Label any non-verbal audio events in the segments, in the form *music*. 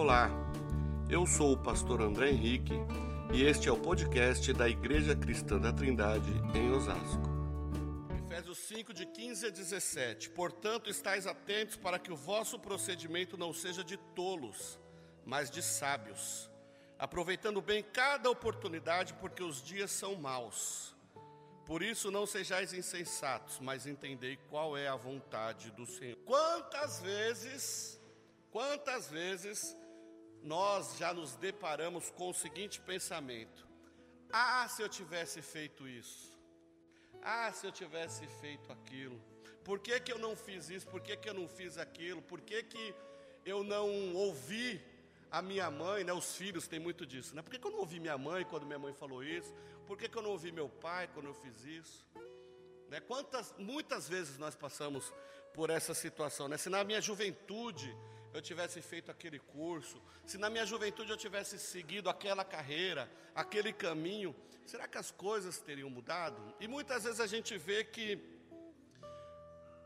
Olá, eu sou o pastor André Henrique e este é o podcast da Igreja Cristã da Trindade em Osasco. Efésios 5, de 15 a 17. Portanto, estáis atentos para que o vosso procedimento não seja de tolos, mas de sábios, aproveitando bem cada oportunidade, porque os dias são maus. Por isso, não sejais insensatos, mas entendei qual é a vontade do Senhor. Quantas vezes, quantas vezes nós já nos deparamos com o seguinte pensamento: ah, se eu tivesse feito isso, ah, se eu tivesse feito aquilo, por que, que eu não fiz isso, por que, que eu não fiz aquilo, por que, que eu não ouvi a minha mãe, né, os filhos têm muito disso, né? Por que, que eu não ouvi minha mãe quando minha mãe falou isso? Por que, que eu não ouvi meu pai quando eu fiz isso? Né? Quantas, muitas vezes nós passamos por essa situação, né? Se na minha juventude eu tivesse feito aquele curso, se na minha juventude eu tivesse seguido aquela carreira, aquele caminho, será que as coisas teriam mudado? E muitas vezes a gente vê que,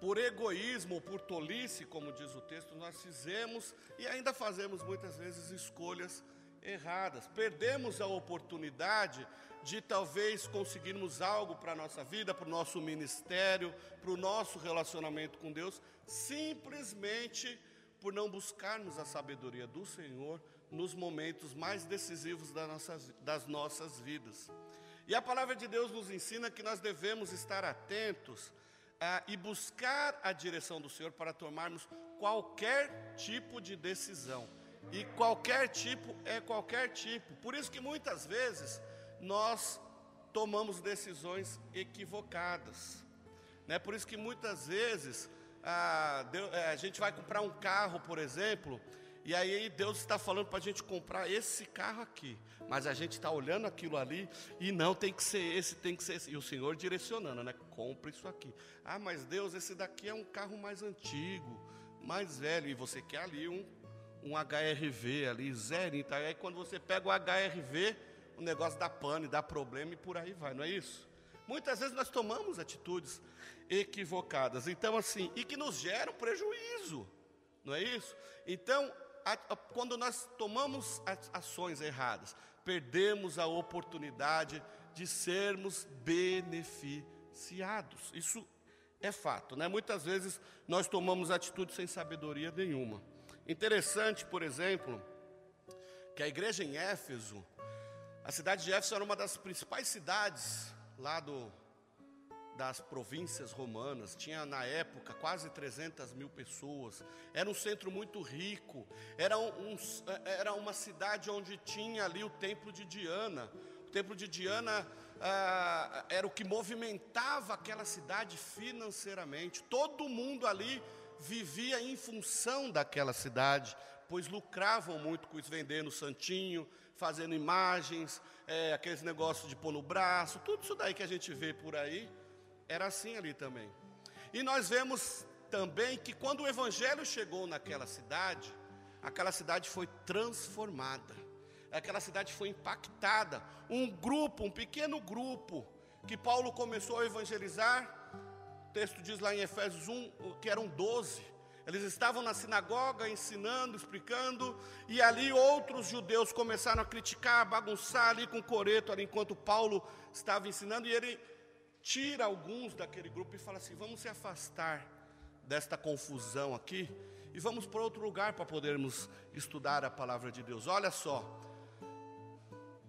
por egoísmo por tolice, como diz o texto, nós fizemos e ainda fazemos muitas vezes escolhas erradas. Perdemos a oportunidade de talvez conseguirmos algo para a nossa vida, para o nosso ministério, para o nosso relacionamento com Deus, simplesmente por não buscarmos a sabedoria do Senhor nos momentos mais decisivos das nossas, das nossas vidas. E a palavra de Deus nos ensina que nós devemos estar atentos ah, e buscar a direção do Senhor para tomarmos qualquer tipo de decisão. E qualquer tipo é qualquer tipo. Por isso que muitas vezes nós tomamos decisões equivocadas. Né? Por isso que muitas vezes ah, Deus, é, a gente vai comprar um carro, por exemplo, e aí Deus está falando para a gente comprar esse carro aqui, mas a gente está olhando aquilo ali e não tem que ser esse, tem que ser esse. E o Senhor direcionando, né? Compre isso aqui. Ah, mas Deus, esse daqui é um carro mais antigo, mais velho, e você quer ali um, um HRV ali, zero. Então, aí quando você pega o HRV, o negócio dá pane, dá problema e por aí vai, não é isso? Muitas vezes nós tomamos atitudes equivocadas, então assim, e que nos geram prejuízo, não é isso? Então, a, a, quando nós tomamos ações erradas, perdemos a oportunidade de sermos beneficiados. Isso é fato, né? Muitas vezes nós tomamos atitudes sem sabedoria nenhuma. Interessante, por exemplo, que a igreja em Éfeso, a cidade de Éfeso era uma das principais cidades lá do, das províncias romanas, tinha na época quase 300 mil pessoas, era um centro muito rico, era, um, era uma cidade onde tinha ali o templo de Diana. O templo de Diana ah, era o que movimentava aquela cidade financeiramente, todo mundo ali vivia em função daquela cidade, pois lucravam muito com isso, vendendo santinho, fazendo imagens, é, aqueles negócios de pôr no braço, tudo isso daí que a gente vê por aí, era assim ali também. E nós vemos também que quando o Evangelho chegou naquela cidade, aquela cidade foi transformada, aquela cidade foi impactada. Um grupo, um pequeno grupo, que Paulo começou a evangelizar, texto diz lá em Efésios 1 que eram doze, eles estavam na sinagoga ensinando, explicando, e ali outros judeus começaram a criticar, a bagunçar ali com coreto, ali enquanto Paulo estava ensinando, e ele tira alguns daquele grupo e fala assim: vamos se afastar desta confusão aqui e vamos para outro lugar para podermos estudar a palavra de Deus. Olha só,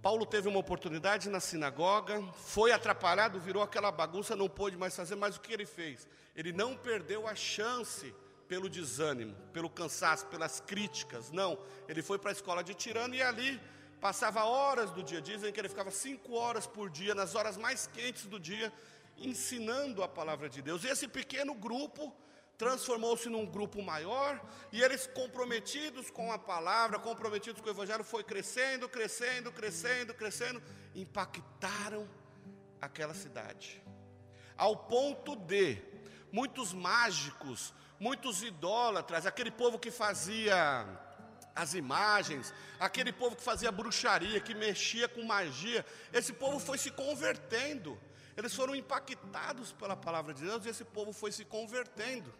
Paulo teve uma oportunidade na sinagoga, foi atrapalhado, virou aquela bagunça, não pôde mais fazer, mas o que ele fez? Ele não perdeu a chance pelo desânimo, pelo cansaço, pelas críticas. Não, ele foi para a escola de tirano e ali passava horas do dia. Dizem que ele ficava cinco horas por dia, nas horas mais quentes do dia, ensinando a palavra de Deus. E esse pequeno grupo transformou-se num grupo maior, e eles comprometidos com a palavra, comprometidos com o evangelho, foi crescendo, crescendo, crescendo, crescendo, impactaram aquela cidade. Ao ponto de muitos mágicos, muitos idólatras, aquele povo que fazia as imagens, aquele povo que fazia bruxaria, que mexia com magia, esse povo foi se convertendo. Eles foram impactados pela palavra de Deus e esse povo foi se convertendo.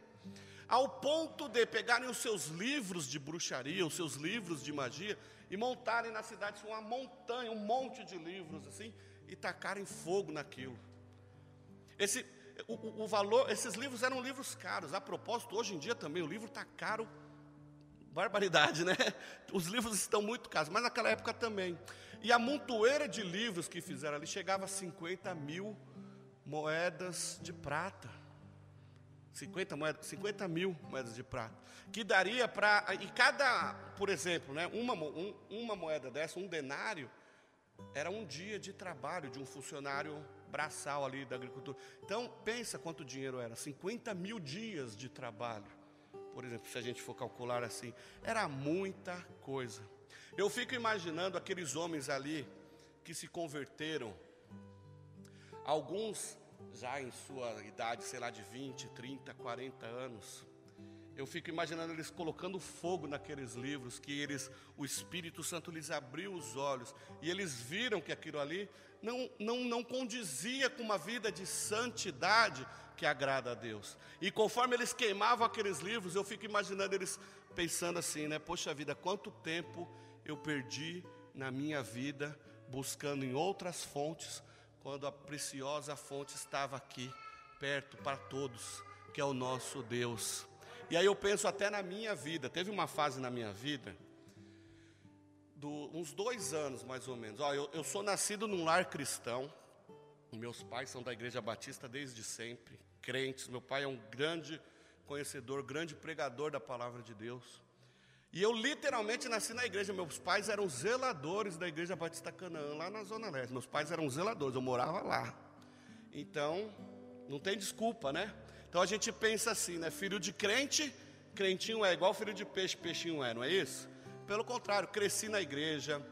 ao ponto de pegarem os seus livros de bruxaria, os seus livros de magia, e montarem na cidade uma montanha, um monte de livros assim, e tacarem fogo naquilo. Esse, o, o, valor, esses livros eram livros caros. A propósito, hoje em dia também o livro está caro, barbaridade, né? Os livros estão muito caros, mas naquela época também. E a montoeira de livros que fizeram ali chegava a 50 mil moedas de prata. 50, moedas, 50 mil moedas de prata. Que daria para. E cada, por exemplo, né, uma, um, uma moeda dessa, um denário, era um dia de trabalho de um funcionário braçal ali da agricultura. Então, pensa quanto dinheiro era: 50 mil dias de trabalho. Por exemplo, se a gente for calcular assim, era muita coisa. Eu fico imaginando aqueles homens ali que se converteram, alguns já em sua idade, sei lá, de 20, 30, 40 anos. Eu fico imaginando eles colocando fogo naqueles livros, que eles, o Espírito Santo lhes abriu os olhos e eles viram que aquilo ali não, não, não condizia com uma vida de santidade que agrada a Deus. E conforme eles queimavam aqueles livros, eu fico imaginando eles pensando assim, né? Poxa vida, quanto tempo eu perdi na minha vida buscando em outras fontes quando a preciosa fonte estava aqui, perto para todos, que é o nosso Deus. E aí eu penso até na minha vida, teve uma fase na minha vida, do, uns dois anos mais ou menos. Ó, eu, eu sou nascido num lar cristão, meus pais são da Igreja Batista desde sempre, crentes. Meu pai é um grande conhecedor, grande pregador da palavra de Deus. E eu literalmente nasci na igreja. Meus pais eram zeladores da igreja Batista Canaã, lá na Zona Leste. Meus pais eram zeladores, eu morava lá. Então, não tem desculpa, né? Então a gente pensa assim, né? Filho de crente, crentinho é igual filho de peixe, peixinho é, não é isso? Pelo contrário, cresci na igreja,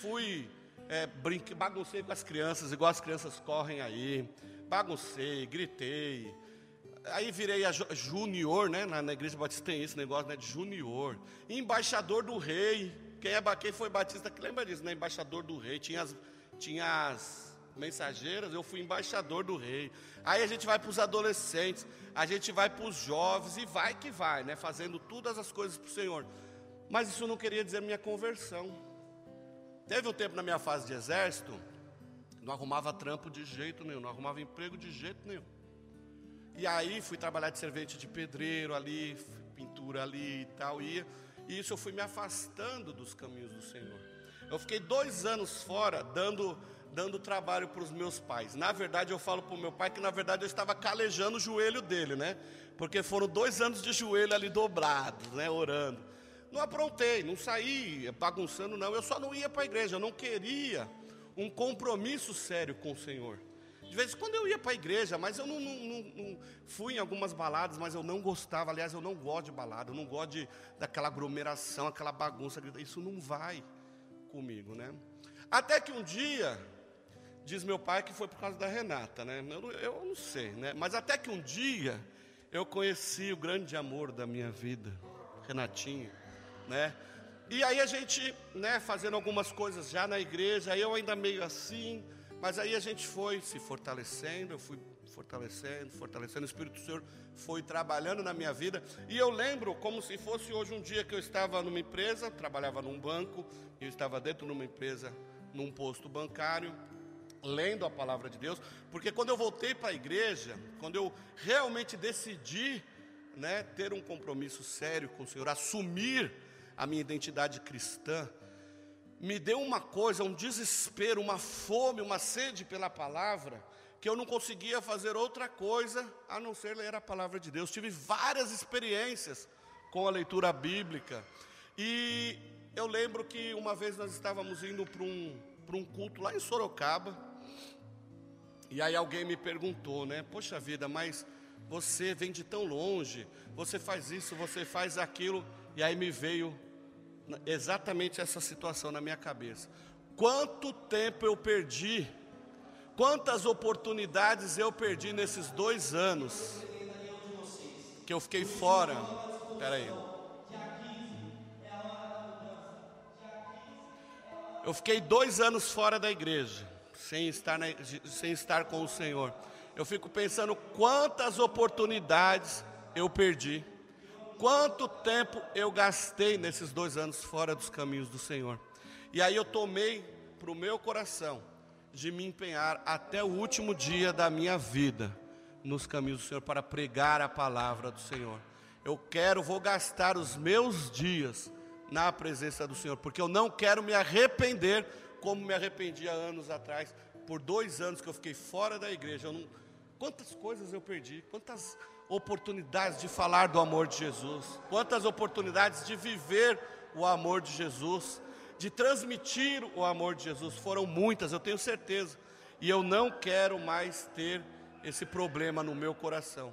fui, é, brinque, baguncei com as crianças, igual as crianças correm aí, baguncei, gritei, Aí virei a junior, né? Na, na, igreja batista tem esse negócio né, de junior. Embaixador do rei. Quem, é, quem foi batista que lembra disso, né? Embaixador do rei. Tinha as, tinha as mensageiras, eu fui embaixador do rei. Aí a gente vai para os adolescentes, a gente vai para os jovens e vai que vai, né? Fazendo todas as coisas para o Senhor. Mas isso não queria dizer minha conversão. Teve um tempo na minha fase de exército, não arrumava trampo de jeito nenhum, não arrumava emprego de jeito nenhum. E aí fui trabalhar de servente de pedreiro ali, pintura ali e tal. E, e isso eu fui me afastando dos caminhos do Senhor. Eu fiquei dois anos fora dando, dando trabalho para os meus pais. Na verdade, eu falo para o meu pai que na verdade eu estava calejando o joelho dele, né? Porque foram dois anos de joelho ali dobrados, né? Orando. Não aprontei, não saí bagunçando, não. Eu só não ia para a igreja, eu não queria um compromisso sério com o Senhor. De vez em quando eu ia para a igreja, mas eu não, não, não, não, fui em algumas baladas, mas eu não gostava. Aliás, eu não gosto de balada, eu não gosto de, daquela aglomeração, aquela bagunça. Isso não vai comigo, né? Até que um dia, diz meu pai que foi por causa da Renata, né? Eu, eu não sei, né? Mas até que um dia eu conheci o grande amor da minha vida, Renatinho, né? E aí a gente, né, fazendo algumas coisas já na igreja, eu ainda meio assim, mas aí a gente foi se fortalecendo, eu fui fortalecendo, fortalecendo, o Espírito do Senhor foi trabalhando na minha vida. E eu lembro como se fosse hoje um dia que eu estava numa empresa, trabalhava num banco, eu estava dentro de uma empresa, num posto bancário, lendo a palavra de Deus, porque quando eu voltei para a igreja, quando eu realmente decidi né, ter um compromisso sério com o Senhor, assumir a minha identidade cristã, me deu uma coisa, um desespero, uma fome, uma sede pela palavra, que eu não conseguia fazer outra coisa a não ser ler a palavra de Deus. Tive várias experiências com a leitura bíblica. E eu lembro que uma vez nós estávamos indo para um, para um culto lá em Sorocaba. E aí alguém me perguntou, né? Poxa vida, mas você vem de tão longe, você faz isso, você faz aquilo. E aí me veio exatamente essa situação na minha cabeça. Quanto tempo eu perdi, quantas oportunidades eu perdi nesses dois anos que eu fiquei fora. Espera aí. Eu fiquei dois anos fora da igreja, sem estar, na, sem estar com o Senhor. Eu fico pensando quantas oportunidades eu perdi, quanto tempo eu gastei nesses dois anos fora dos caminhos do Senhor. E aí eu tomei para o meu coração de me empenhar até o último dia da minha vida nos caminhos do Senhor para pregar a palavra do Senhor. Eu quero, vou gastar os meus dias na presença do Senhor, porque eu não quero me arrepender como me arrependi há anos atrás, por dois anos que eu fiquei fora da igreja. Não... Quantas coisas eu perdi, quantas oportunidades de falar do amor de Jesus, quantas oportunidades de viver o amor de Jesus, de transmitir o amor de Jesus, foram muitas, eu tenho certeza, e eu não quero mais ter esse problema no meu coração.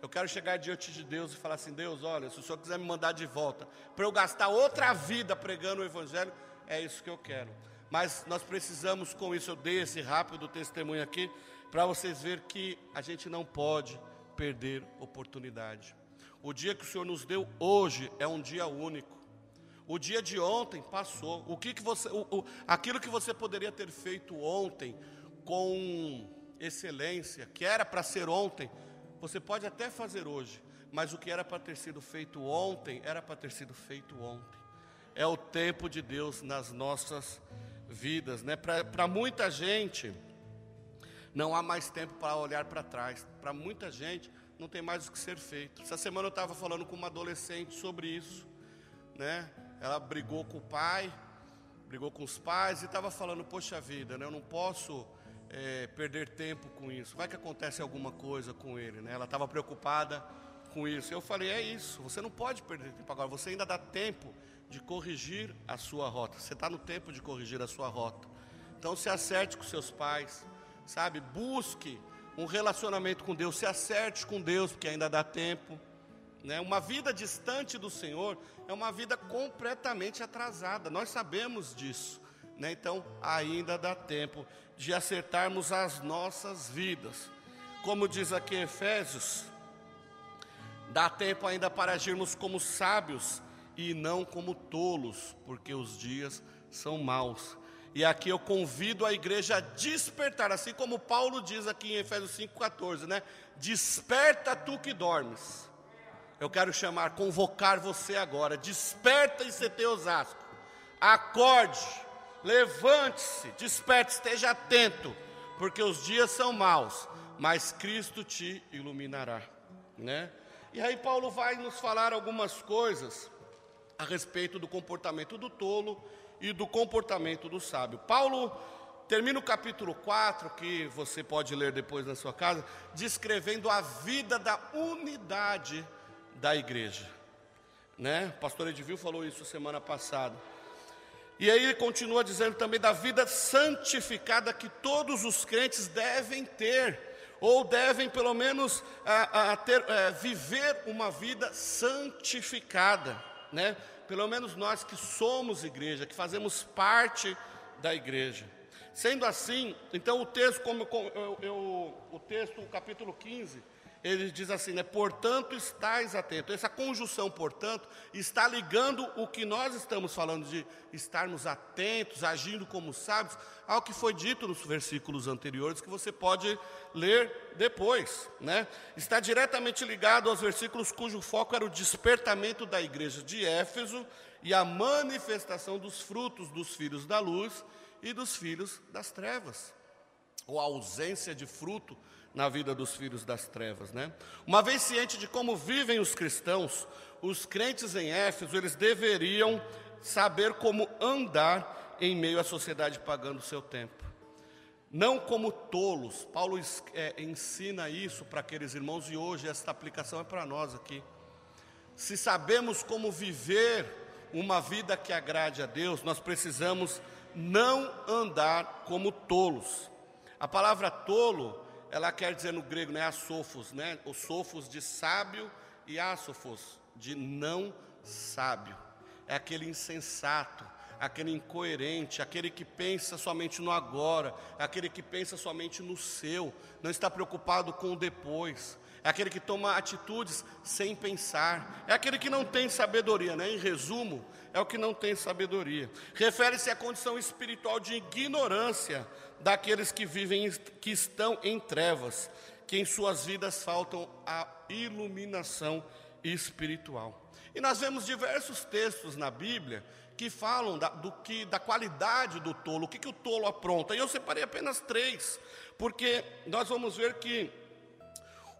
Eu quero chegar diante de Deus e falar assim: Deus, olha, se o Senhor quiser me mandar de volta, para eu gastar outra vida pregando o Evangelho, é isso que eu quero. Mas nós precisamos, com isso, eu dei esse rápido testemunho aqui, para vocês verem que a gente não pode perder oportunidade. O dia que o Senhor nos deu hoje é um dia único. O dia de ontem passou. O que, que você, o, o, aquilo que você poderia ter feito ontem com excelência, que era para ser ontem, você pode até fazer hoje, mas o que era para ter sido feito ontem, era para ter sido feito ontem. É o tempo de Deus nas nossas vidas, né? Para muita gente, não há mais tempo para olhar para trás. Para muita gente, não tem mais o que ser feito. Essa semana eu estava falando com uma adolescente sobre isso, né? Ela brigou com o pai, brigou com os pais e estava falando: Poxa vida, né? eu não posso é, perder tempo com isso. Vai que acontece alguma coisa com ele, né? Ela estava preocupada com isso. Eu falei: É isso. Você não pode perder tempo agora. Você ainda dá tempo de corrigir a sua rota. Você está no tempo de corrigir a sua rota. Então se acerte com seus pais, sabe? Busque um relacionamento com Deus, se acerte com Deus, porque ainda dá tempo. Né? Uma vida distante do Senhor é uma vida completamente atrasada, nós sabemos disso. Né? Então ainda dá tempo de acertarmos as nossas vidas. Como diz aqui Efésios, dá tempo ainda para agirmos como sábios e não como tolos, porque os dias são maus. E aqui eu convido a igreja a despertar, assim como Paulo diz aqui em Efésios 5,14, né? Desperta tu que dormes. Eu quero chamar, convocar você agora. Desperta e CT Osasco. Acorde, levante-se, desperte, esteja atento, porque os dias são maus, mas Cristo te iluminará, né? E aí Paulo vai nos falar algumas coisas a respeito do comportamento do tolo e do comportamento do sábio. Paulo termina o capítulo 4, que você pode ler depois na sua casa, descrevendo a vida da unidade da igreja. Né? O pastor Edivil falou isso semana passada. E aí ele continua dizendo também da vida santificada que todos os crentes devem ter, ou devem pelo menos a, a ter, a, é, viver uma vida santificada né? Pelo menos nós que somos igreja, que fazemos parte da igreja. Sendo assim, então o texto, como eu, eu, o texto, o capítulo 15, ele diz assim, né? Portanto, estáis atentos. Essa conjunção, portanto, está ligando o que nós estamos falando de estarmos atentos, agindo como sábios, ao que foi dito nos versículos anteriores, que você pode ler depois, né? Está diretamente ligado aos versículos cujo foco era o despertamento da igreja de Éfeso e a manifestação dos frutos dos filhos da luz e dos filhos das trevas, ou a ausência de fruto na vida dos filhos das trevas, né? Uma vez ciente de como vivem os cristãos, os crentes em Éfeso, eles deveriam saber como andar em meio à sociedade pagando o seu tempo. Não como tolos. Paulo é, ensina isso para aqueles irmãos e hoje esta aplicação é para nós aqui. Se sabemos como viver uma vida que agrade a Deus, nós precisamos não andar como tolos. A palavra tolo ela quer dizer no grego, né, asofos, né, os sofos de sábio e asofos de não sábio. É aquele insensato, aquele incoerente, aquele que pensa somente no agora, aquele que pensa somente no seu, não está preocupado com o depois. É aquele que toma atitudes sem pensar. É aquele que não tem sabedoria, né? Em resumo, é o que não tem sabedoria. Refere-se à condição espiritual de ignorância daqueles que vivem, que estão em trevas, que em suas vidas faltam a iluminação espiritual. E nós vemos diversos textos na Bíblia que falam da, do que, da qualidade do tolo, o que, que o tolo apronta. E eu separei apenas três, porque nós vamos ver que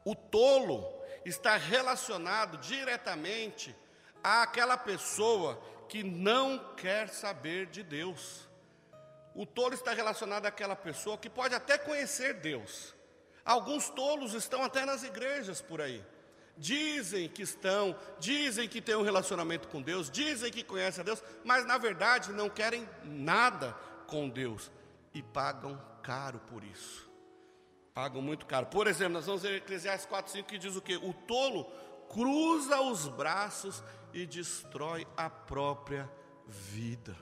o tolo está relacionado diretamente àquela pessoa que não quer saber de Deus. O tolo está relacionado àquela pessoa que pode até conhecer Deus. Alguns tolos estão até nas igrejas por aí. Dizem que estão, dizem que têm um relacionamento com Deus, dizem que conhecem a Deus, mas na verdade não querem nada com Deus e pagam caro por isso. Pagam muito caro. Por exemplo, nós vamos ver Eclesiastes 4, 5 que diz o que? O tolo cruza os braços e destrói a própria vida.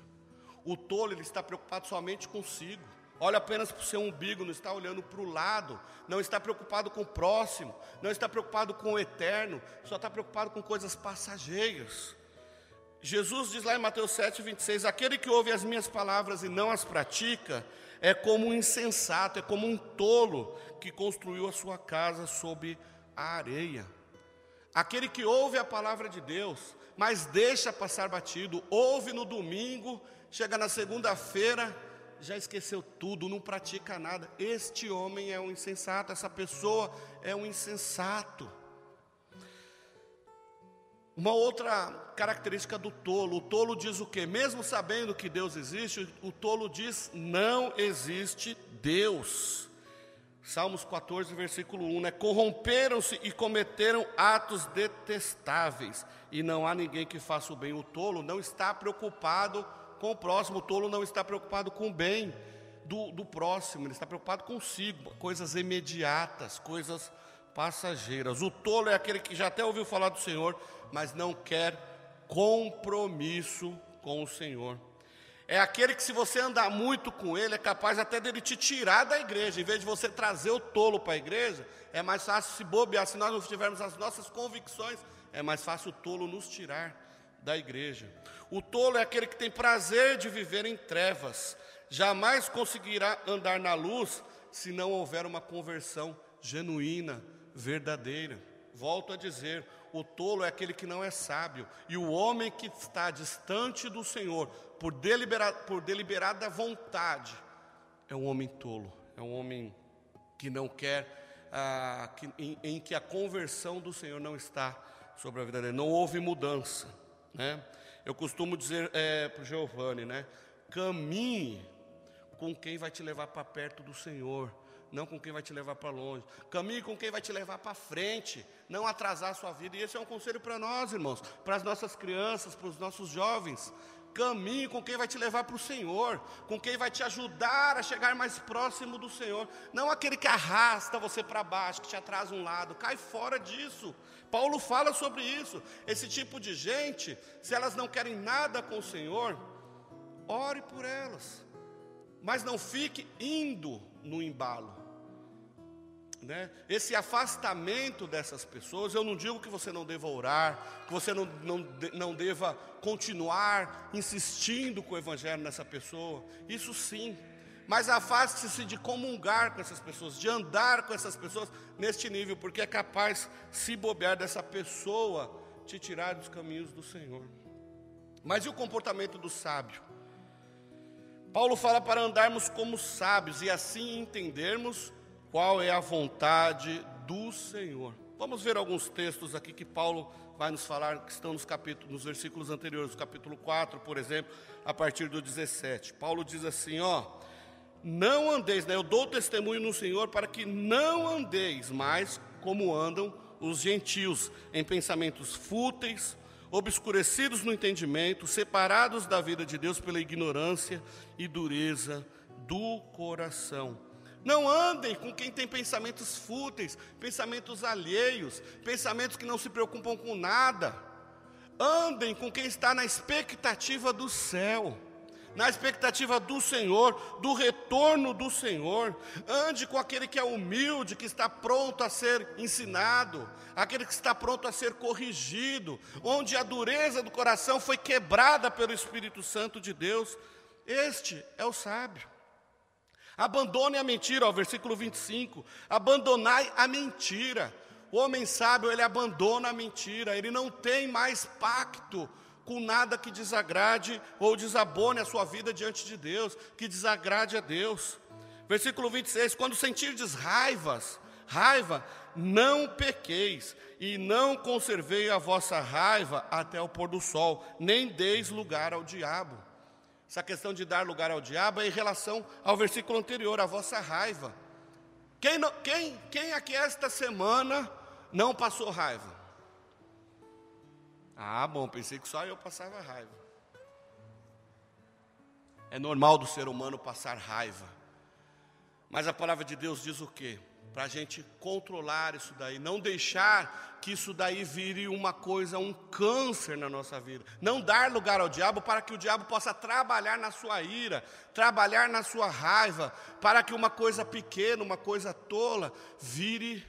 O tolo ele está preocupado somente consigo. Olha apenas para o seu umbigo, não está olhando para o lado, não está preocupado com o próximo, não está preocupado com o eterno, só está preocupado com coisas passageiras. Jesus diz lá em Mateus 7, 26: Aquele que ouve as minhas palavras e não as pratica, é como um insensato, é como um tolo que construiu a sua casa sob a areia. Aquele que ouve a palavra de Deus, mas deixa passar batido, ouve no domingo, chega na segunda-feira, já esqueceu tudo, não pratica nada. Este homem é um insensato, essa pessoa é um insensato. Uma outra característica do tolo, o tolo diz o que? Mesmo sabendo que Deus existe, o tolo diz: não existe Deus. Salmos 14, versículo 1, né? Corromperam-se e cometeram atos detestáveis, e não há ninguém que faça o bem. O tolo não está preocupado com o próximo, o tolo não está preocupado com o bem do, do próximo, ele está preocupado consigo, coisas imediatas, coisas passageiras. O tolo é aquele que já até ouviu falar do Senhor, mas não quer compromisso com o Senhor. É aquele que, se você andar muito com ele, é capaz até dele te tirar da igreja. Em vez de você trazer o tolo para a igreja, é mais fácil se bobear. Se nós não tivermos as nossas convicções, é mais fácil o tolo nos tirar da igreja. O tolo é aquele que tem prazer de viver em trevas. Jamais conseguirá andar na luz se não houver uma conversão genuína, verdadeira. Volto a dizer: o tolo é aquele que não é sábio, e o homem que está distante do Senhor, por, delibera, por deliberada vontade, é um homem tolo, é um homem que não quer, ah, que, em, em, que a conversão do Senhor não está sobre a vida dele, não houve mudança. Né? Eu costumo dizer é, para o Giovanni, né? caminhe com quem vai te levar para perto do Senhor não com quem vai te levar para longe. Caminhe com quem vai te levar para frente, não atrasar a sua vida. E esse é um conselho para nós, irmãos, para as nossas crianças, para os nossos jovens. Caminhe com quem vai te levar para o Senhor, com quem vai te ajudar a chegar mais próximo do Senhor, não aquele que arrasta você para baixo, que te atrasa um lado, cai fora disso. Paulo fala sobre isso. Esse tipo de gente, se elas não querem nada com o Senhor, ore por elas, mas não fique indo no embalo. Né? Esse afastamento dessas pessoas, eu não digo que você não deva orar, que você não, não, não deva continuar insistindo com o Evangelho nessa pessoa, isso sim, mas afaste-se de comungar com essas pessoas, de andar com essas pessoas neste nível, porque é capaz, se bobear dessa pessoa, te tirar dos caminhos do Senhor. Mas e o comportamento do sábio? Paulo fala para andarmos como sábios e assim entendermos qual é a vontade do Senhor. Vamos ver alguns textos aqui que Paulo vai nos falar, que estão nos capítulos, nos versículos anteriores, capítulo 4, por exemplo, a partir do 17. Paulo diz assim, ó: Não andeis, né? Eu dou testemunho no Senhor para que não andeis mais como andam os gentios, em pensamentos fúteis, obscurecidos no entendimento, separados da vida de Deus pela ignorância e dureza do coração não andem com quem tem pensamentos fúteis, pensamentos alheios, pensamentos que não se preocupam com nada. Andem com quem está na expectativa do céu, na expectativa do Senhor, do retorno do Senhor. Ande com aquele que é humilde, que está pronto a ser ensinado, aquele que está pronto a ser corrigido, onde a dureza do coração foi quebrada pelo Espírito Santo de Deus. Este é o sábio. Abandone a mentira, ó, versículo 25. Abandonai a mentira. O homem sábio, ele abandona a mentira, ele não tem mais pacto com nada que desagrade ou desabone a sua vida diante de Deus, que desagrade a Deus. Versículo 26: Quando sentirdes raivas, raiva, não pequeis, e não conservei a vossa raiva até o pôr do sol, nem deis lugar ao diabo. Essa questão de dar lugar ao diabo é em relação ao versículo anterior, a vossa raiva. Quem, quem, quem aqui esta semana não passou raiva? Ah, bom, pensei que só eu passava raiva. É normal do ser humano passar raiva. Mas a palavra de Deus diz o quê? Para a gente controlar isso daí, não deixar que isso daí vire uma coisa, um câncer na nossa vida. Não dar lugar ao diabo para que o diabo possa trabalhar na sua ira, trabalhar na sua raiva, para que uma coisa pequena, uma coisa tola, vire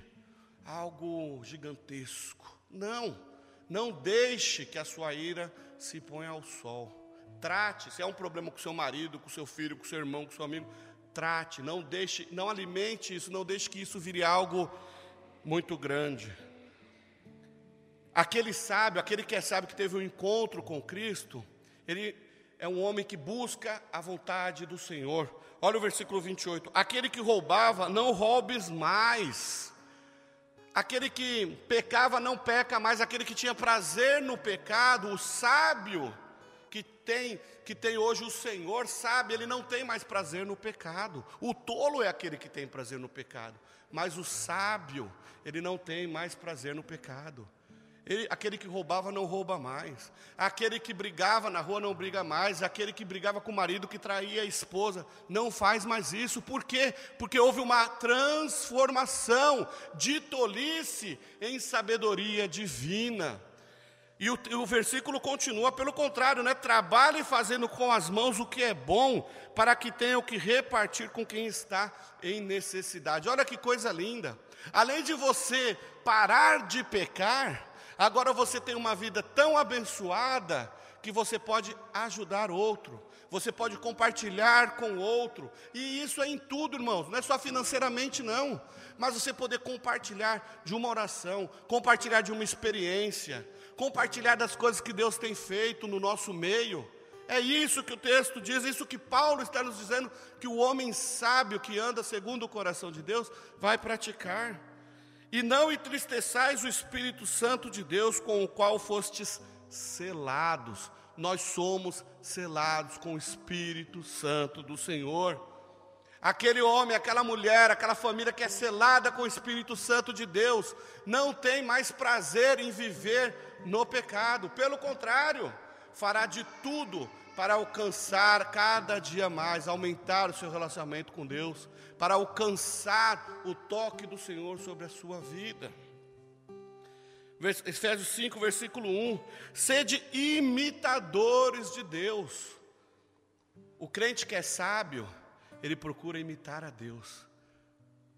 algo gigantesco. Não, não deixe que a sua ira se ponha ao sol. Trate, se é um problema com seu marido, com seu filho, com seu irmão, com seu amigo, trate, não deixe, não alimente isso, não deixe que isso vire algo muito grande. Aquele sábio, aquele que é sábio que teve um encontro com Cristo, ele é um homem que busca a vontade do Senhor. Olha o versículo 28. Aquele que roubava, não roubes mais. Aquele que pecava, não peca mais. Aquele que tinha prazer no pecado, o sábio, que tem, que tem hoje o Senhor sabe, ele não tem mais prazer no pecado. O tolo é aquele que tem prazer no pecado, mas o sábio, ele não tem mais prazer no pecado. Ele, aquele que roubava não rouba mais. Aquele que brigava na rua não briga mais. Aquele que brigava com o marido que traía a esposa não faz mais isso. Por quê? Porque houve uma transformação de tolice em sabedoria divina. E o, o, versículo continua, pelo contrário, né? Trabalhe fazendo com as mãos o que é bom, para que tenha o que repartir com quem está em necessidade. Olha que coisa linda. Além de você parar de pecar, agora você tem uma vida tão abençoada que você pode ajudar outro, você pode compartilhar com outro, e isso é em tudo, irmãos, não é só financeiramente, não, mas você poder compartilhar de uma oração, compartilhar de uma experiência, compartilhar das coisas que Deus tem feito no nosso meio. É isso que o texto diz, isso que Paulo está nos dizendo, que o homem sábio que anda segundo o coração de Deus vai praticar. E não entristeçais o Espírito Santo de Deus com o qual fostes selados. Nós somos selados com o Espírito Santo do Senhor. Aquele homem, aquela mulher, aquela família que é selada com o Espírito Santo de Deus, não tem mais prazer em viver no pecado. Pelo contrário, fará de tudo para alcançar cada dia mais, aumentar o seu relacionamento com Deus, para alcançar o toque do Senhor sobre a sua vida. Efésios 5, versículo 1: Sede imitadores de Deus. O crente que é sábio, ele procura imitar a Deus.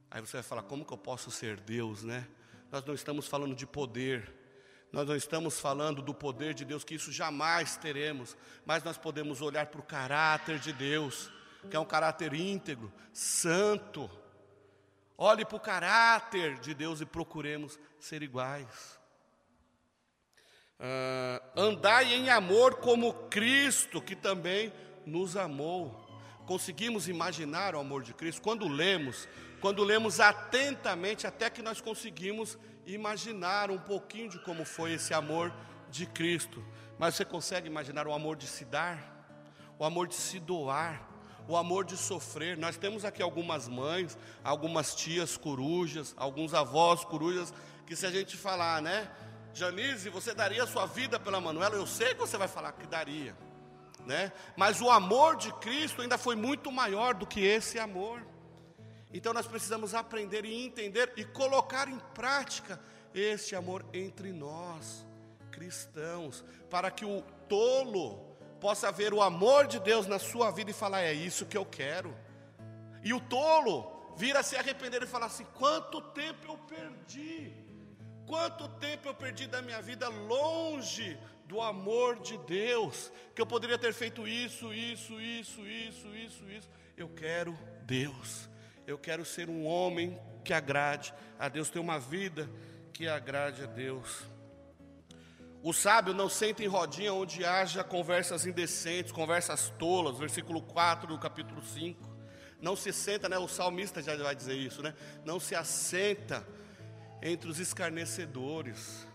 Aí você vai falar, como que eu posso ser Deus, né? Nós não estamos falando de poder, nós não estamos falando do poder de Deus, que isso jamais teremos, mas nós podemos olhar para o caráter de Deus, que é um caráter íntegro, santo. Olhe para o caráter de Deus e procuremos ser iguais. Uh, andai em amor como Cristo, que também nos amou conseguimos imaginar o amor de Cristo quando lemos, quando lemos atentamente, até que nós conseguimos imaginar um pouquinho de como foi esse amor de Cristo. Mas você consegue imaginar o amor de se dar, o amor de se doar, o amor de sofrer. Nós temos aqui algumas mães, algumas tias corujas, alguns avós corujas, que se a gente falar, né, Janise, você daria a sua vida pela Manuela? Eu sei que você vai falar que daria né? Mas o amor de Cristo ainda foi muito maior do que esse amor. Então nós precisamos aprender e entender e colocar em prática este amor entre nós, cristãos, para que o tolo possa ver o amor de Deus na sua vida e falar: é isso que eu quero. E o tolo vira se arrepender e falar assim: quanto tempo eu perdi, quanto tempo eu perdi da minha vida longe do amor de Deus, que eu poderia ter feito isso, isso, isso, isso, isso, isso. Eu quero Deus. Eu quero ser um homem que agrade a Deus, ter uma vida que agrade a Deus. O sábio não senta em rodinha onde haja conversas indecentes, conversas tolas, versículo 4 do capítulo 5. Não se senta, né? O salmista já vai dizer isso, né? Não se assenta entre os escarnecedores.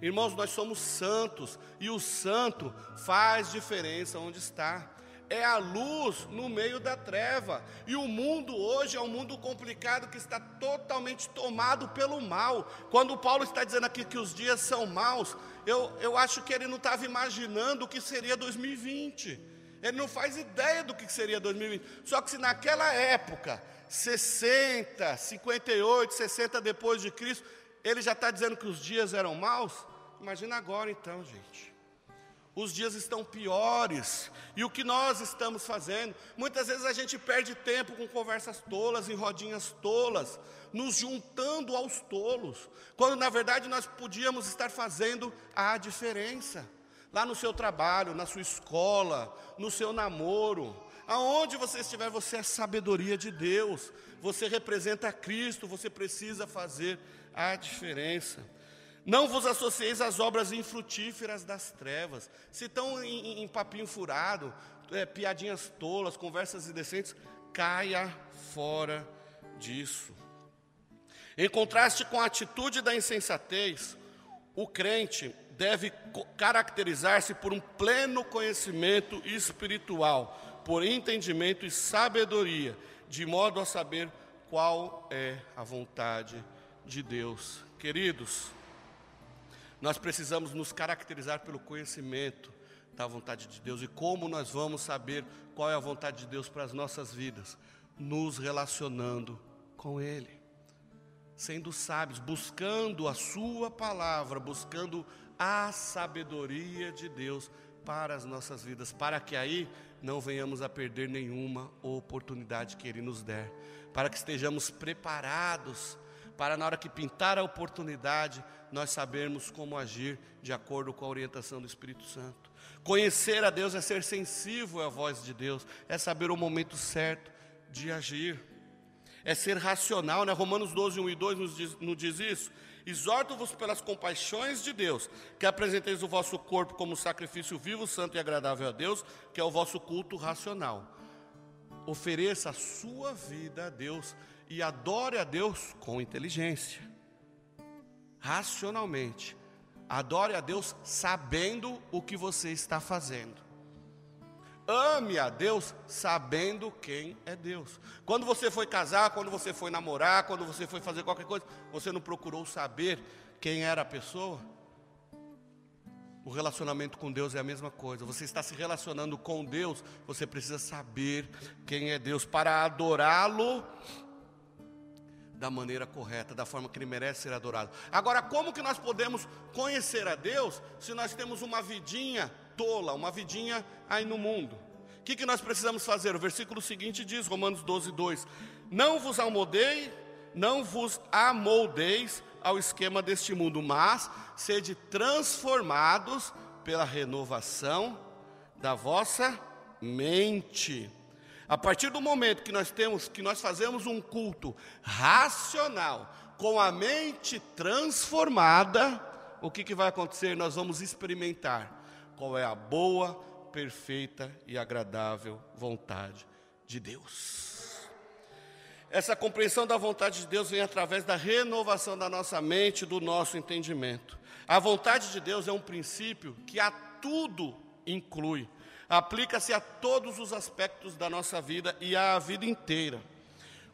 Irmãos, nós somos santos e o santo faz diferença onde está. É a luz no meio da treva. E o mundo hoje é um mundo complicado que está totalmente tomado pelo mal. Quando Paulo está dizendo aqui que os dias são maus, eu, eu acho que ele não estava imaginando o que seria 2020. Ele não faz ideia do que seria 2020. Só que se naquela época, 60, 58, 60 depois de Cristo, ele já está dizendo que os dias eram maus, imagina agora então, gente. Os dias estão piores, e o que nós estamos fazendo? Muitas vezes a gente perde tempo com conversas tolas, em rodinhas tolas, nos juntando aos tolos, quando na verdade nós podíamos estar fazendo a diferença lá no seu trabalho, na sua escola, no seu namoro, aonde você estiver, você é sabedoria de Deus, você representa Cristo, você precisa fazer a diferença. Não vos associeis às obras infrutíferas das trevas. Se estão em, em papinho furado, é, piadinhas tolas, conversas indecentes, caia fora disso. Em contraste com a atitude da insensatez, o crente deve caracterizar-se por um pleno conhecimento espiritual, por entendimento e sabedoria, de modo a saber qual é a vontade de Deus. Queridos, nós precisamos nos caracterizar pelo conhecimento da vontade de Deus e como nós vamos saber qual é a vontade de Deus para as nossas vidas, nos relacionando com Ele, sendo sábios, buscando a Sua palavra, buscando a sabedoria de Deus para as nossas vidas, para que aí não venhamos a perder nenhuma oportunidade que Ele nos der, para que estejamos preparados para na hora que pintar a oportunidade, nós sabermos como agir de acordo com a orientação do Espírito Santo. Conhecer a Deus é ser sensível à voz de Deus, é saber o momento certo de agir, é ser racional, né? Romanos 12, 1 e 2 nos diz, nos diz isso. Exorto-vos pelas compaixões de Deus, que apresenteis o vosso corpo como sacrifício vivo, santo e agradável a Deus, que é o vosso culto racional. Ofereça a sua vida a Deus e adore a Deus com inteligência, racionalmente. Adore a Deus sabendo o que você está fazendo. Ame a Deus sabendo quem é Deus. Quando você foi casar, quando você foi namorar, quando você foi fazer qualquer coisa, você não procurou saber quem era a pessoa? O relacionamento com Deus é a mesma coisa. Você está se relacionando com Deus, você precisa saber quem é Deus para adorá-lo da maneira correta, da forma que ele merece ser adorado. Agora, como que nós podemos conhecer a Deus se nós temos uma vidinha tola, uma vidinha aí no mundo. O que, que nós precisamos fazer? O versículo seguinte diz, Romanos 12, 2: Não vos amoldei, não vos amoldeis ao esquema deste mundo, mas sede transformados pela renovação da vossa mente. A partir do momento que nós temos, que nós fazemos um culto racional, com a mente transformada, o que, que vai acontecer? Nós vamos experimentar qual é a boa, perfeita e agradável vontade de Deus. Essa compreensão da vontade de Deus vem através da renovação da nossa mente, do nosso entendimento. A vontade de Deus é um princípio que a tudo inclui, aplica-se a todos os aspectos da nossa vida e à vida inteira.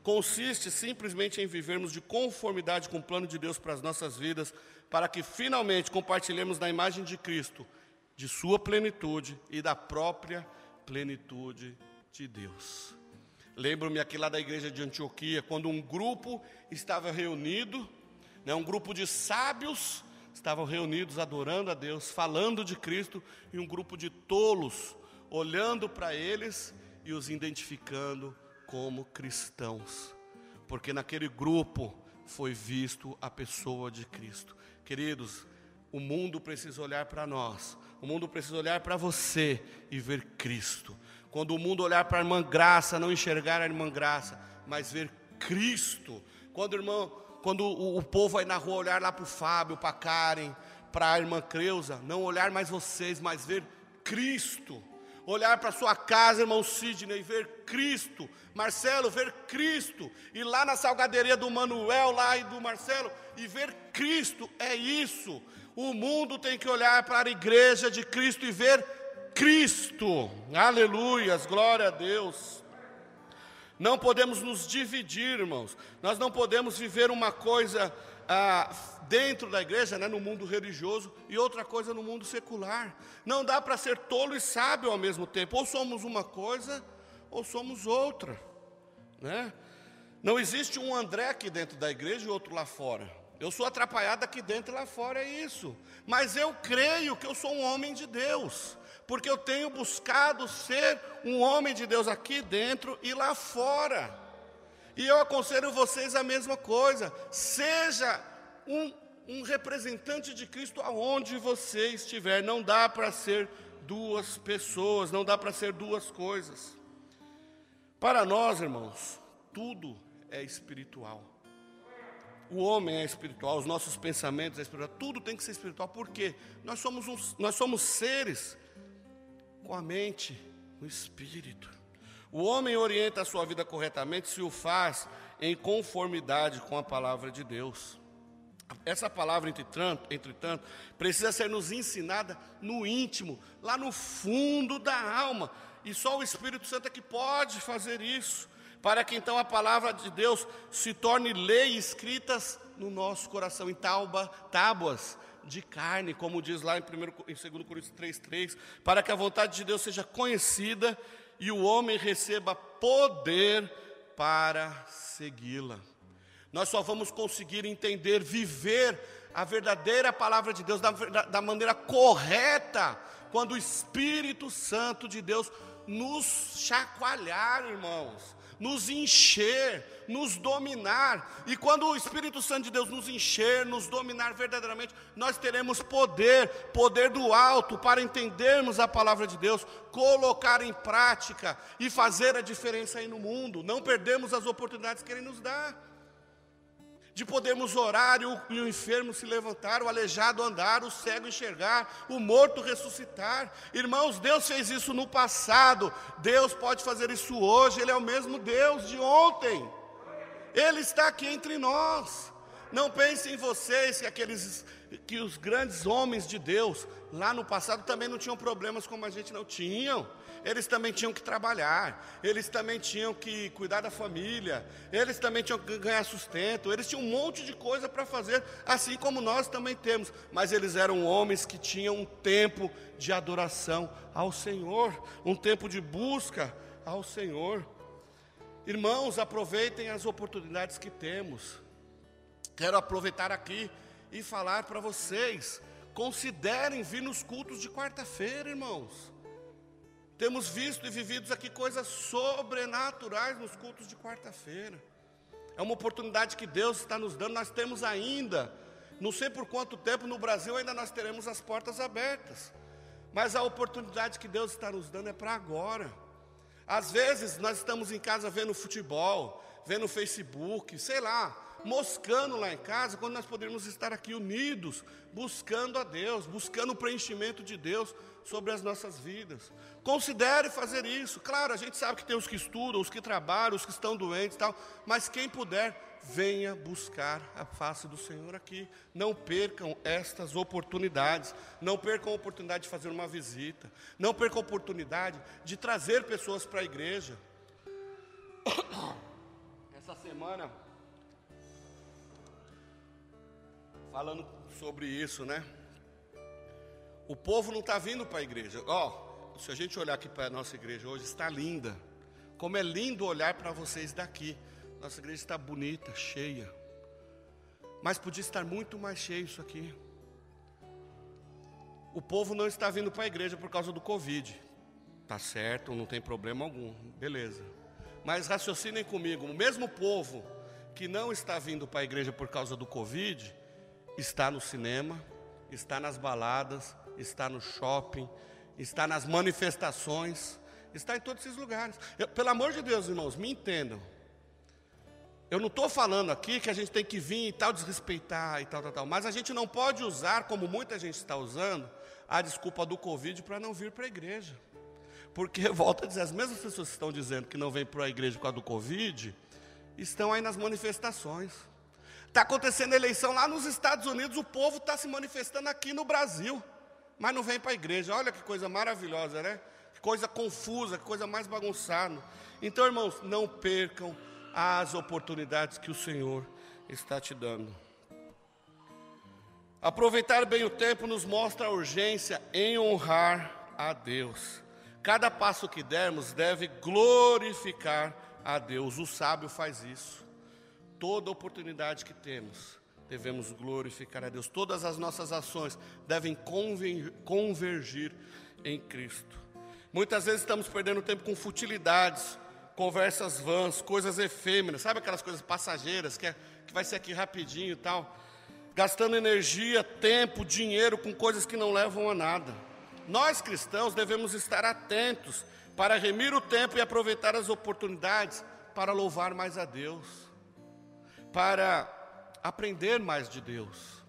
Consiste simplesmente em vivermos de conformidade com o plano de Deus para as nossas vidas, para que finalmente compartilhemos na imagem de Cristo de sua plenitude e da própria plenitude de Deus. Lembro-me aqui lá da igreja de Antioquia, quando um grupo estava reunido, né, um grupo de sábios estavam reunidos adorando a Deus, falando de Cristo, e um grupo de tolos olhando para eles e os identificando como cristãos, porque naquele grupo foi visto a pessoa de Cristo. Queridos, o mundo precisa olhar para nós O mundo precisa olhar para você e ver Cristo. Quando o mundo olhar para a irmã Graça, não enxergar a irmã Graça, mas ver Cristo. Quando, irmão, quando o, o povo aí na rua olhar lá para o Fábio, para Karen, para a irmã Creuza, não olhar mais vocês, mas ver Cristo. Olhar para sua casa, irmão Sidney, e ver Cristo. Marcelo, ver Cristo. E lá na salgaderia do Manuel, lá e do Marcelo, e ver Cristo. É isso. O mundo tem que olhar para a igreja de Cristo e ver Cristo. Aleluias, glória a Deus. Não podemos nos dividir, irmãos. Nós não podemos viver uma coisa ah, dentro da igreja, né, no mundo religioso, e outra coisa no mundo secular. Não dá para ser tolo e sábio ao mesmo tempo. Ou somos uma coisa, ou somos outra. Né? Não existe um André aqui dentro da igreja e outro lá fora. Eu sou atrapalhado aqui dentro e lá fora, é isso. Mas eu creio que eu sou um homem de Deus porque eu tenho buscado ser um homem de Deus aqui dentro e lá fora. E eu aconselho vocês a mesma coisa, seja um, um representante de Cristo aonde você estiver, não dá para ser duas pessoas, não dá para ser duas coisas. Para nós, irmãos, tudo é espiritual. O homem é espiritual, os nossos pensamentos é espiritual, tudo tem que ser espiritual, porque nós somos, uns, nós somos seres com a mente, o espírito. O homem orienta a sua vida corretamente se o faz em conformidade com a palavra de Deus. Essa palavra, entretanto, entretanto, precisa ser nos ensinada no íntimo, lá no fundo da alma. E só o Espírito Santo é que pode fazer isso, para que então a palavra de Deus se torne lei escritas no nosso coração, em tábuas de carne, como diz lá em, 1, em 2 Coríntios 3,3, para que a vontade de Deus seja conhecida e o homem receba poder para segui-la. Nós só vamos conseguir entender, viver a verdadeira palavra de Deus da, da maneira correta, quando o Espírito Santo de Deus nos chacoalhar, irmãos, nos encher, nos dominar. E quando o Espírito Santo de Deus nos encher, nos dominar verdadeiramente, nós teremos poder, poder do alto, para entendermos a palavra de Deus, colocar em prática e fazer a diferença aí no mundo. Não perdemos as oportunidades que Ele nos dá de podermos orar e o, enfermo se levantar, o aleijado andar, o cego enxergar, o morto ressuscitar. Irmãos, Deus fez isso no passado, Deus pode fazer isso hoje, Ele é o mesmo Deus de ontem, Ele está aqui entre nós. Não pensem em vocês que aqueles que os grandes homens de Deus lá no passado também não tinham problemas como a gente não tinham eles também tinham que trabalhar, eles também tinham que cuidar da família, eles também tinham que ganhar sustento, eles tinham um monte de coisa para fazer, assim como nós também temos, mas eles eram homens que tinham um tempo de adoração ao Senhor, um tempo de busca ao Senhor. Irmãos, aproveitem as oportunidades que temos. Quero aproveitar aqui e falar para vocês: considerem vir nos cultos de quarta-feira, irmãos. Temos visto e vivido aqui coisas sobrenaturais nos cultos de quarta-feira. É uma oportunidade que Deus está nos dando. Nós temos ainda, não sei por quanto tempo no Brasil ainda nós teremos as portas abertas. Mas a oportunidade que Deus está nos dando é para agora. Às vezes nós estamos em casa vendo futebol, vendo Facebook, sei lá, moscando lá em casa, quando nós poderíamos estar aqui unidos, buscando a Deus, buscando o preenchimento de Deus sobre as nossas vidas. Considere fazer isso. Claro, a gente sabe que tem os que estudam, os que trabalham, os que estão doentes e tal, mas quem puder, venha buscar a face do Senhor aqui. Não percam estas oportunidades. Não percam a oportunidade de fazer uma visita. Não percam a oportunidade de trazer pessoas para a igreja. *coughs* Essa semana, falando sobre isso, né? O povo não está vindo para a igreja. Ó, oh, se a gente olhar aqui para a nossa igreja hoje, está linda. Como é lindo olhar para vocês daqui. Nossa igreja está bonita, cheia. Mas podia estar muito mais cheio isso aqui. O povo não está vindo para a igreja por causa do Covid. Tá certo, não tem problema algum. Beleza. Mas raciocinem comigo, o mesmo povo que não está vindo para a igreja por causa do Covid, está no cinema, está nas baladas, está no shopping, está nas manifestações, está em todos esses lugares. Eu, pelo amor de Deus, irmãos, me entendam. Eu não estou falando aqui que a gente tem que vir e tal, desrespeitar e tal, tal, tal. Mas a gente não pode usar, como muita gente está usando, a desculpa do Covid para não vir para a igreja. Porque, *laughs* volto a dizer, as mesmas pessoas que estão dizendo que não vêm para a igreja por causa do Covid, estão aí nas manifestações. Está acontecendo eleição lá nos Estados Unidos, o povo está se manifestando aqui no Brasil, mas não vem para a igreja. Olha que coisa maravilhosa, né? Que coisa confusa, que coisa mais bagunçada. Então, irmãos, não percam as oportunidades que o Senhor está te dando. Aproveitar bem o tempo nos mostra a urgência em honrar a Deus. Cada passo que dermos deve glorificar a Deus. O sábio faz isso. Toda oportunidade que temos, devemos glorificar a Deus. Todas as nossas ações devem convergir em Cristo. Muitas vezes estamos perdendo tempo com futilidades, conversas vãs, coisas efêmeras, sabe aquelas coisas passageiras que, é, que vai ser aqui rapidinho e tal, gastando energia, tempo, dinheiro com coisas que não levam a nada. Nós cristãos devemos estar atentos para remir o tempo e aproveitar as oportunidades para louvar mais a Deus, para aprender mais de Deus.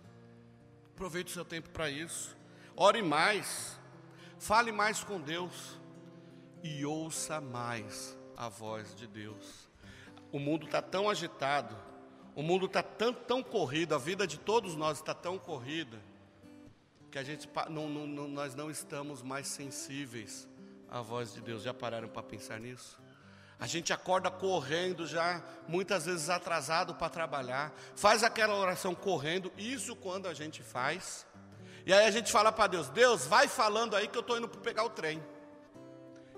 Aproveite o seu tempo para isso. Ore mais, fale mais com Deus e ouça mais a voz de Deus. O mundo está tão agitado, o mundo está tão, tão corrido, a vida de todos nós está tão corrida, que a gente, não, não, nós não estamos mais sensíveis à voz de Deus. Já pararam para pensar nisso? A gente acorda correndo já, muitas vezes atrasado para trabalhar, faz aquela oração correndo, isso quando a gente faz. E aí a gente fala para Deus: Deus, vai falando aí que eu estou indo para pegar o trem.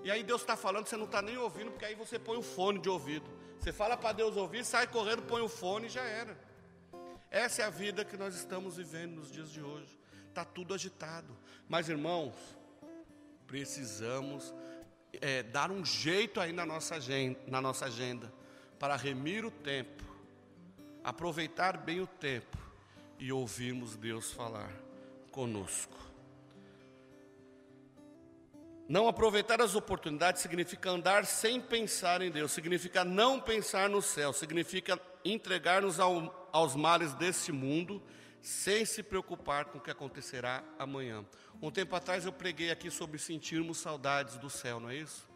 E aí Deus está falando, você não está nem ouvindo, porque aí você põe o fone de ouvido. Você fala para Deus ouvir, sai correndo, põe o fone e já era. Essa é a vida que nós estamos vivendo nos dias de hoje. Está tudo agitado. Mas, irmãos, precisamos é, dar um jeito aí na nossa, agenda, na nossa agenda para remir o tempo, aproveitar bem o tempo e ouvirmos Deus falar conosco. Não aproveitar as oportunidades significa andar sem pensar em Deus, significa não pensar no céu, significa entregar-nos ao, aos males deste mundo sem se preocupar com o que acontecerá amanhã. Um tempo atrás eu preguei aqui sobre sentirmos saudades do céu, não é isso?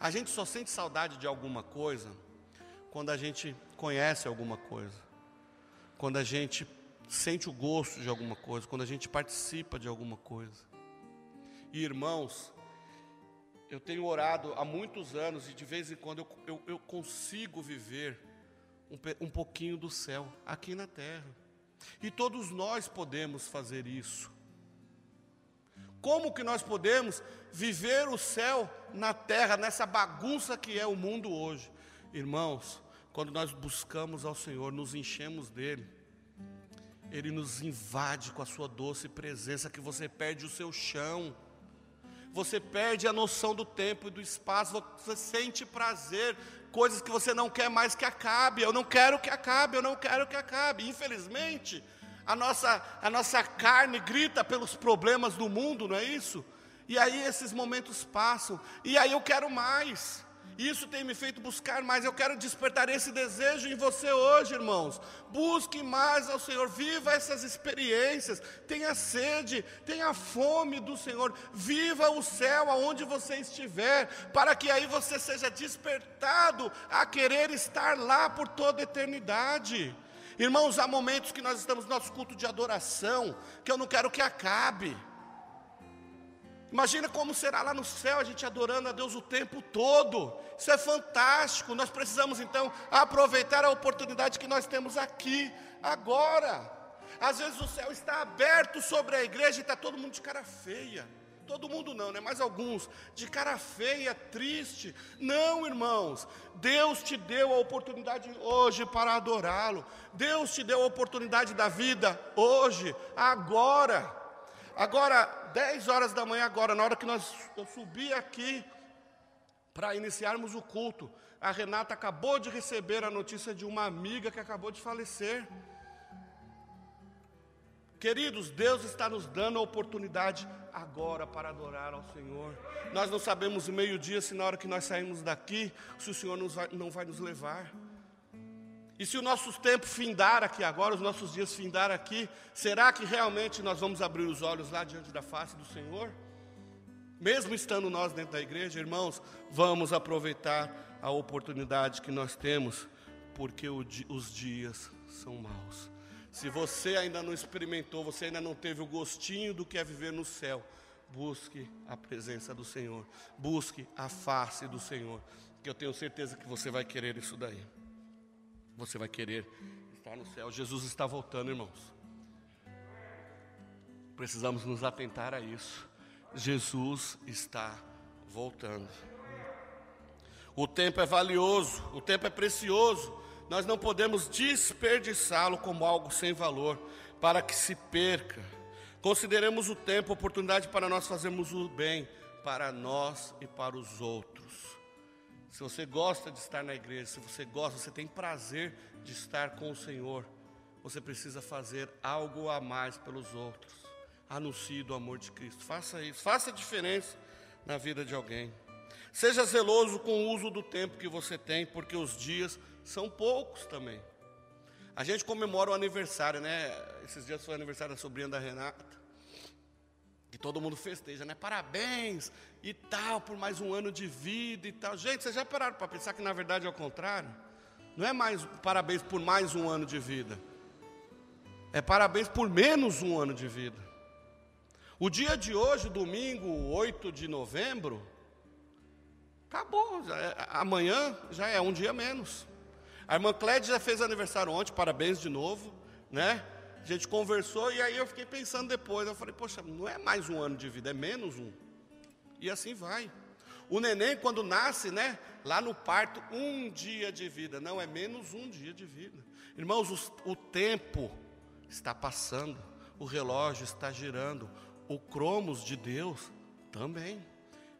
A gente só sente saudade de alguma coisa quando a gente conhece alguma coisa, quando a gente sente o gosto de alguma coisa, quando a gente participa de alguma coisa. E irmãos, eu tenho orado há muitos anos e de vez em quando eu, eu, eu consigo viver um, um pouquinho do céu aqui na terra. E todos nós podemos fazer isso. Como que nós podemos viver o céu na terra, nessa bagunça que é o mundo hoje? Irmãos, quando nós buscamos ao Senhor, nos enchemos dele, ele nos invade com a sua doce presença, que você perde o seu chão você perde a noção do tempo e do espaço, você sente prazer, coisas que você não quer mais que acabe. Eu não quero que acabe, eu não quero que acabe. Infelizmente, a nossa, a nossa carne grita pelos problemas do mundo, não é isso? E aí esses momentos passam, e aí eu quero mais. Isso tem me feito buscar mais. Eu quero despertar esse desejo em você hoje, irmãos. Busque mais ao Senhor, viva essas experiências, tenha sede, tenha fome do Senhor, viva o céu aonde você estiver, para que aí você seja despertado a querer estar lá por toda a eternidade. Irmãos, há momentos que nós estamos no nosso culto de adoração, que eu não quero que acabe. Imagina como será lá no céu a gente adorando a Deus o tempo todo. Isso é fantástico. Nós precisamos então aproveitar a oportunidade que nós temos aqui, agora. Às vezes o céu está aberto sobre a igreja e está todo mundo de cara feia. Todo mundo não, né? Mas alguns de cara feia, triste. Não, irmãos. Deus te deu a oportunidade hoje para adorá-lo. Deus te deu a oportunidade da vida hoje, agora. Agora, 10 horas da manhã, agora, na hora que nós, eu subi aqui para iniciarmos o culto, a Renata acabou de receber a notícia de uma amiga que acabou de falecer. Queridos, Deus está nos dando a oportunidade agora para adorar ao Senhor. Nós não sabemos meio-dia se na hora que nós saímos daqui, se o Senhor vai, não vai nos levar. E se o nosso tempo findar aqui agora, os nossos dias findar aqui, será que realmente nós vamos abrir os olhos lá diante da face do Senhor? Mesmo estando nós dentro da igreja, irmãos, vamos aproveitar a oportunidade que nós temos, porque os dias são maus. Se você ainda não experimentou, você ainda não teve o gostinho do que é viver no céu, busque a presença do Senhor, busque a face do Senhor, que eu tenho certeza que você vai querer isso daí. Você vai querer estar no céu. Jesus está voltando, irmãos. Precisamos nos atentar a isso. Jesus está voltando. O tempo é valioso, o tempo é precioso nós não podemos desperdiçá-lo como algo sem valor, para que se perca. Consideremos o tempo, oportunidade para nós fazermos o bem para nós e para os outros. Se você gosta de estar na igreja, se você gosta, você tem prazer de estar com o Senhor, você precisa fazer algo a mais pelos outros. Anuncie do amor de Cristo. Faça isso, faça diferença na vida de alguém. Seja zeloso com o uso do tempo que você tem, porque os dias são poucos também. A gente comemora o aniversário, né? Esses dias foi o aniversário da sobrinha da Renata. E todo mundo festeja, né? Parabéns e tal, por mais um ano de vida e tal. Gente, vocês já pararam para pensar que na verdade é o contrário? Não é mais parabéns por mais um ano de vida. É parabéns por menos um ano de vida. O dia de hoje, domingo 8 de novembro, acabou. Já é, amanhã já é um dia menos. A irmã Clédia já fez aniversário ontem, parabéns de novo, né? A gente conversou e aí eu fiquei pensando depois, eu falei, poxa, não é mais um ano de vida, é menos um. E assim vai. O neném, quando nasce, né, lá no parto, um dia de vida, não, é menos um dia de vida. Irmãos, o, o tempo está passando, o relógio está girando, o cromos de Deus também,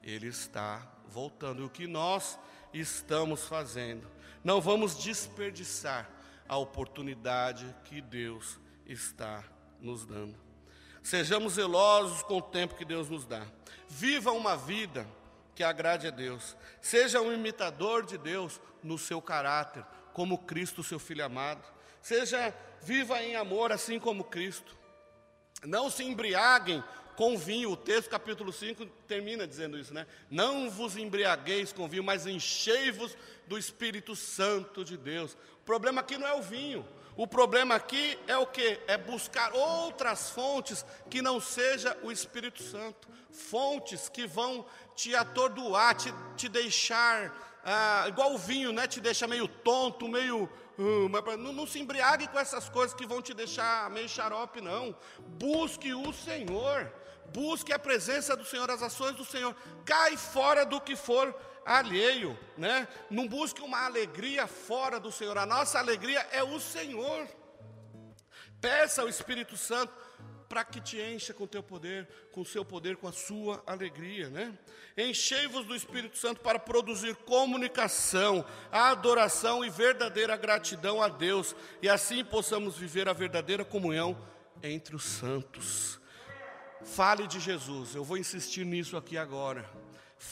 ele está voltando. E o que nós estamos fazendo? Não vamos desperdiçar a oportunidade que Deus está nos dando. Sejamos zelosos com o tempo que Deus nos dá. Viva uma vida que agrade a Deus. Seja um imitador de Deus no seu caráter, como Cristo, seu filho amado. Seja viva em amor, assim como Cristo. Não se embriaguem com vinho. O texto, capítulo 5, termina dizendo isso, né? Não vos embriagueis com vinho, mas enchei-vos do Espírito Santo de Deus. O problema aqui não é o vinho. O problema aqui é o que? É buscar outras fontes que não seja o Espírito Santo. Fontes que vão te atordoar, te, te deixar, ah, igual o vinho, né? Te deixa meio tonto, meio Hum, não, não se embriague com essas coisas que vão te deixar meio xarope, não. Busque o Senhor. Busque a presença do Senhor, as ações do Senhor. Cai fora do que for alheio, né? Não busque uma alegria fora do Senhor. A nossa alegria é o Senhor. Peça ao Espírito Santo para que te encha com teu poder, com o seu poder, com a sua alegria, né? Enchei-vos do Espírito Santo para produzir comunicação, adoração e verdadeira gratidão a Deus, e assim possamos viver a verdadeira comunhão entre os santos. Fale de Jesus, eu vou insistir nisso aqui agora.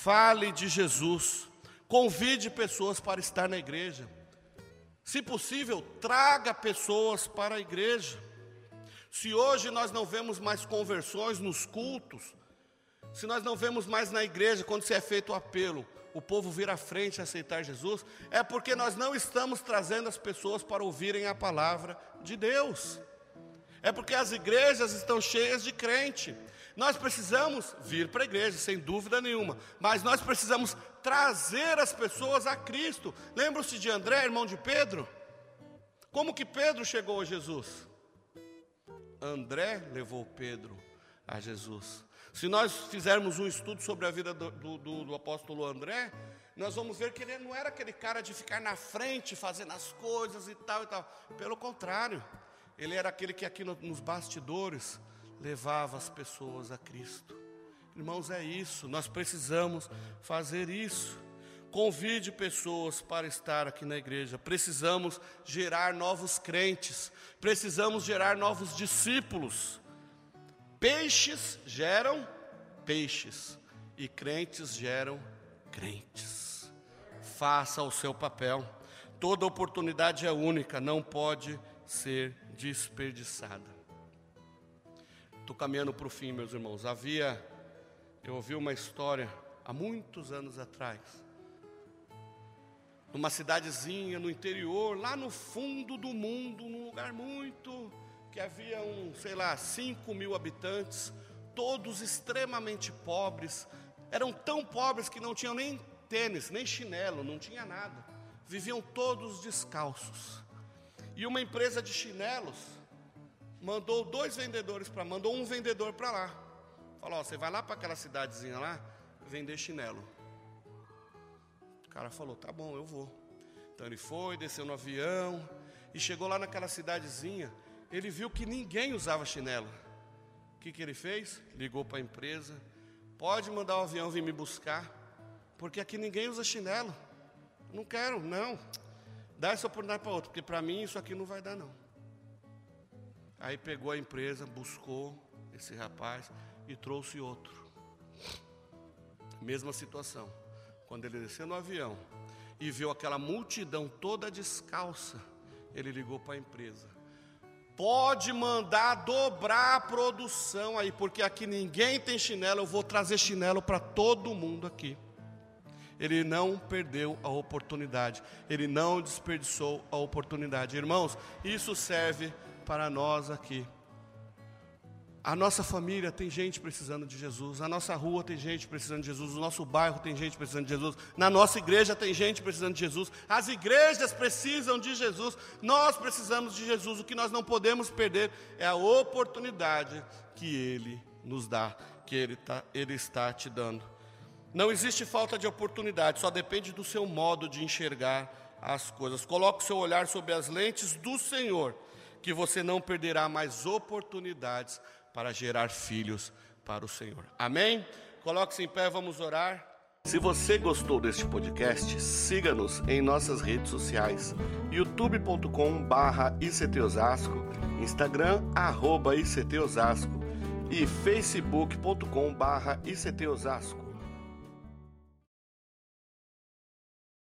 Fale de Jesus, convide pessoas para estar na igreja. Se possível, traga pessoas para a igreja. Se hoje nós não vemos mais conversões nos cultos, se nós não vemos mais na igreja quando se é feito o apelo, o povo vir à frente a aceitar Jesus, é porque nós não estamos trazendo as pessoas para ouvirem a palavra de Deus. É porque as igrejas estão cheias de crente. Nós precisamos vir para a igreja, sem dúvida nenhuma, mas nós precisamos trazer as pessoas a Cristo. Lembram-se de André, irmão de Pedro? Como que Pedro chegou a Jesus? André levou Pedro a Jesus. Se nós fizermos um estudo sobre a vida do, do, do, apóstolo André, nós vamos ver que ele não era aquele cara de ficar na frente fazendo as coisas e tal e tal. Pelo contrário, ele era aquele que aqui no, nos bastidores levava as pessoas a Cristo. Irmãos, é isso, nós precisamos fazer isso. Convide pessoas para estar aqui na igreja. Precisamos gerar novos crentes, precisamos gerar novos discípulos. Peixes geram peixes e crentes geram crentes. Faça o seu papel. Toda oportunidade é única, não pode ser desperdiçada. Estou caminhando para o fim, meus irmãos. Havia, eu ouvi uma história há muitos anos atrás, numa cidadezinha no interior, lá no fundo do mundo, num lugar muito que havia um, sei lá, 5 mil habitantes, todos extremamente pobres, eram tão pobres que não tinham nem tênis, nem chinelo, não tinha nada, viviam todos descalços. E uma empresa de chinelos mandou dois vendedores para, mandou um vendedor para lá. Falou: ó, você vai lá para aquela cidadezinha lá vender chinelo. O cara falou: tá bom, eu vou. Então ele foi, desceu no avião e chegou lá naquela cidadezinha. Ele viu que ninguém usava chinelo. O que, que ele fez? Ligou para a empresa: pode mandar o avião vir me buscar, porque aqui ninguém usa chinelo. Não quero, não. Dá essa oportunidade para outro, porque para mim isso aqui não vai dar, não. Aí pegou a empresa, buscou esse rapaz e trouxe outro. Mesma situação. Quando ele desceu no avião e viu aquela multidão toda descalça, ele ligou para a empresa. Pode mandar dobrar a produção aí, porque aqui ninguém tem chinelo, eu vou trazer chinelo para todo mundo aqui. Ele não perdeu a oportunidade, ele não desperdiçou a oportunidade. Irmãos, isso serve para nós aqui. A nossa família tem gente precisando de Jesus, a nossa rua tem gente precisando de Jesus, o nosso bairro tem gente precisando de Jesus, na nossa igreja tem gente precisando de Jesus, as igrejas precisam de Jesus, nós precisamos de Jesus. O que nós não podemos perder é a oportunidade que Ele nos dá, que Ele, tá, ele está te dando. Não existe falta de oportunidade, só depende do seu modo de enxergar as coisas. Coloque o seu olhar sobre as lentes do Senhor, que você não perderá mais oportunidades para gerar filhos para o Senhor. Amém? Coloque-se em pé, vamos orar. Se você gostou deste podcast, siga-nos em nossas redes sociais: youtube.com/ictosasco, Instagram arroba @ictosasco e facebook.com/ictosasco.